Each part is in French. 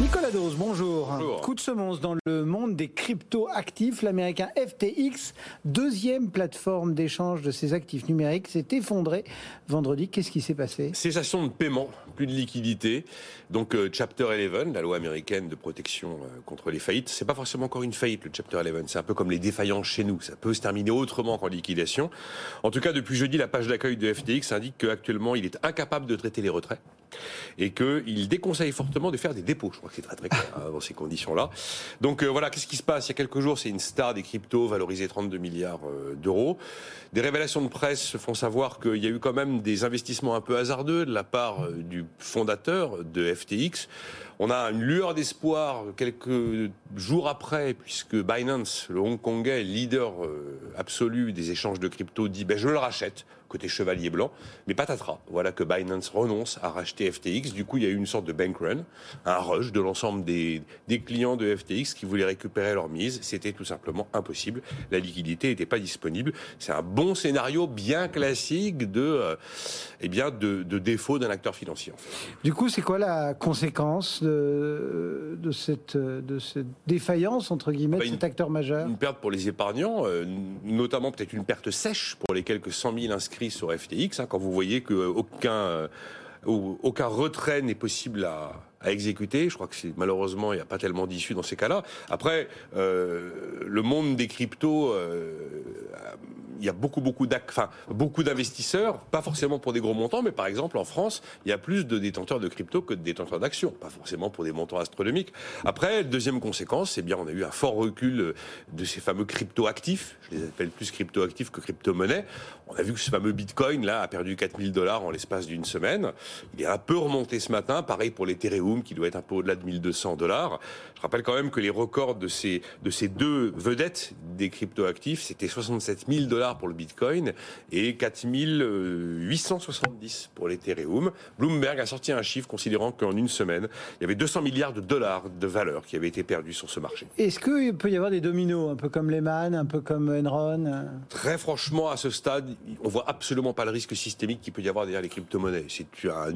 Nicolas Dose, bonjour. Coup de semonce dans le monde des crypto-actifs. L'américain FTX, deuxième plateforme d'échange de ses actifs numériques, s'est effondré vendredi. Qu'est-ce qui s'est passé? Cessation de paiement, plus de liquidité. Donc euh, Chapter 11, la loi américaine de protection euh, contre les faillites, c'est pas forcément encore une faillite le Chapter 11. C'est un peu comme les défaillances chez nous. Ça peut se terminer autrement qu'en liquidation. En tout cas, depuis jeudi, la page d'accueil de FTX indique qu'actuellement, il est incapable de traiter les retraits et qu'il déconseille fortement de faire des dépôts. Je crois que c'est très très clair hein, dans ces conditions-là. Donc euh, voilà, qu'est-ce qui se passe? Il y a quelques jours, c'est une star des cryptos valorisée 32 milliards euh, d'euros. Des révélations de presse font savoir qu'il y a eu quand même des investissements un peu hasardeux de la part euh, du fondateur de FTX. On a une lueur d'espoir quelques jours après, puisque Binance, le Hongkongais, leader absolu des échanges de crypto, dit ben, je le rachète côté chevalier blanc. Mais patatras, voilà que Binance renonce à racheter FTX. Du coup, il y a eu une sorte de bank run, un rush de l'ensemble des, clients de FTX qui voulaient récupérer leur mise. C'était tout simplement impossible. La liquidité n'était pas disponible. C'est un bon scénario bien classique de, euh, eh bien, de, défaut d'un acteur financier. Du coup, c'est quoi la conséquence de, de, cette, de cette défaillance, entre guillemets, de bah, cet acteur majeur. Une perte pour les épargnants, euh, notamment peut-être une perte sèche pour les quelques 100 000 inscrits sur FTX, hein, quand vous voyez qu'aucun euh, aucun retrait n'est possible à, à, exécuter. Je crois que c'est malheureusement il n'y a pas tellement d'issue dans ces cas-là. Après, euh, le monde des cryptos euh, il y a beaucoup, beaucoup, enfin, beaucoup d'investisseurs, pas forcément pour des gros montants, mais par exemple en France, il y a plus de détenteurs de crypto que de détenteurs d'actions, pas forcément pour des montants astronomiques. Après, deuxième conséquence, c'est bien, on a eu un fort recul de ces fameux crypto-actifs. Je les appelle plus crypto-actifs que crypto-monnaies. On a vu que ce fameux Bitcoin là a perdu 4000 dollars en l'espace d'une semaine. Il est un peu remonté ce matin. Pareil pour l'Ethereum qui doit être un peu au-delà de 1200 dollars. Je rappelle quand même que les records de ces de ces deux vedettes des crypto-actifs, c'était 67 000 dollars pour le Bitcoin et 4870 pour l'Ethereum. Bloomberg a sorti un chiffre considérant qu'en une semaine, il y avait 200 milliards de dollars de valeur qui avaient été perdus sur ce marché. Est-ce qu'il peut y avoir des dominos, un peu comme Lehman, un peu comme Enron Très franchement, à ce stade, on voit absolument pas le risque systémique qu'il peut y avoir derrière les crypto-monnaies. C'est un,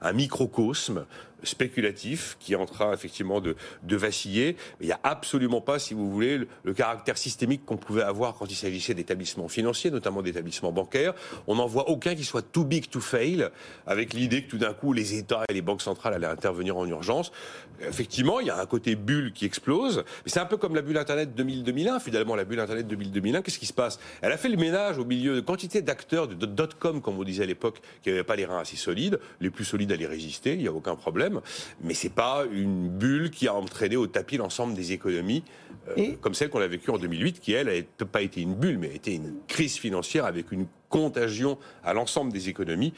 un microcosme spéculatif qui est en train effectivement de, vaciller. Il n'y a absolument pas, si vous voulez, le, le caractère systémique qu'on pouvait avoir quand il s'agissait d'établissements financiers, notamment d'établissements bancaires. On n'en voit aucun qui soit too big to fail, avec l'idée que tout d'un coup les États et les banques centrales allaient intervenir en urgence. Effectivement, il y a un côté bulle qui explose, mais c'est un peu comme la bulle Internet 2000-2001. Finalement, la bulle Internet 2000-2001, qu'est-ce qui se passe? Elle a fait le ménage au milieu de quantité d'acteurs de dot-com, comme on disait à l'époque, qui n'avaient pas les reins assez solides. Les plus solides allaient résister, il n'y a aucun problème. Mais c'est pas une bulle qui a entraîné au tapis l'ensemble des économies, euh, comme celle qu'on a vécue en 2008, qui elle n'a pas été une bulle, mais a été une crise financière avec une contagion à l'ensemble des économies,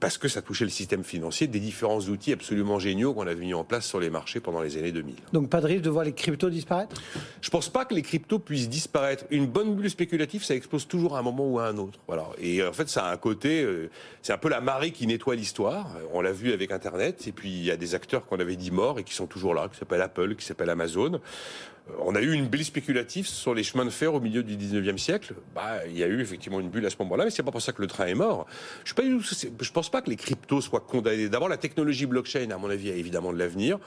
parce que ça touchait le système financier, des différents outils absolument géniaux qu'on avait mis en place sur les marchés pendant les années 2000. Donc pas de risque de voir les cryptos disparaître? Je pense pas que les cryptos puissent disparaître. Une bonne bulle spéculative, ça explose toujours à un moment ou à un autre. Voilà. Et en fait, ça a un côté, euh, c'est un peu la marée qui nettoie l'histoire. On l'a vu avec Internet, et puis il y a des acteurs qu'on avait dit morts et qui sont toujours là, qui s'appellent Apple, qui s'appellent Amazon. On a eu une bulle spéculative sur les chemins de fer au milieu du 19e siècle. Bah, il y a eu effectivement une bulle à ce moment-là mais c'est pas pour ça que le train est mort. Je ne pense pas que les cryptos soient condamnés. D'abord, la technologie blockchain, à mon avis, a évidemment de l'avenir.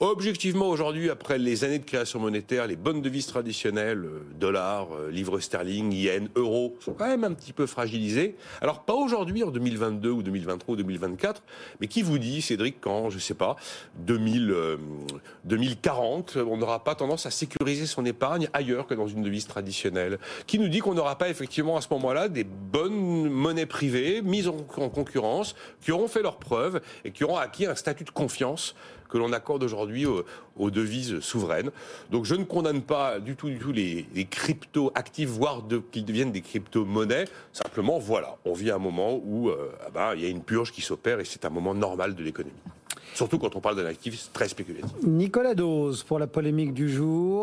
Objectivement, aujourd'hui, après les années de création monétaire, les bonnes devises traditionnelles, euh, dollars, euh, livres sterling, yens, euros, sont quand même un petit peu fragilisés. Alors, pas aujourd'hui, en 2022 ou 2023 ou 2024, mais qui vous dit, Cédric, quand, je sais pas, 2000, 2040, euh, on n'aura pas tendance à sécuriser son épargne ailleurs que dans une devise traditionnelle Qui nous dit qu'on n'aura pas effectivement à ce moment-là des bonnes monnaies privées mises en, concurrence, qui auront fait leurs preuves et qui auront acquis un statut de confiance que l'on accorde aujourd'hui aux, devises souveraines. Donc je ne condamne pas du tout, du tout les, crypto actifs, voire qu'ils deviennent des crypto-monnaies. Simplement, voilà, on vit un moment où euh, ah ben, il y a une purge qui s'opère et c'est un moment normal de l'économie. Surtout quand on parle d'un actif très spéculatif. Nicolas Dose pour la polémique du jour.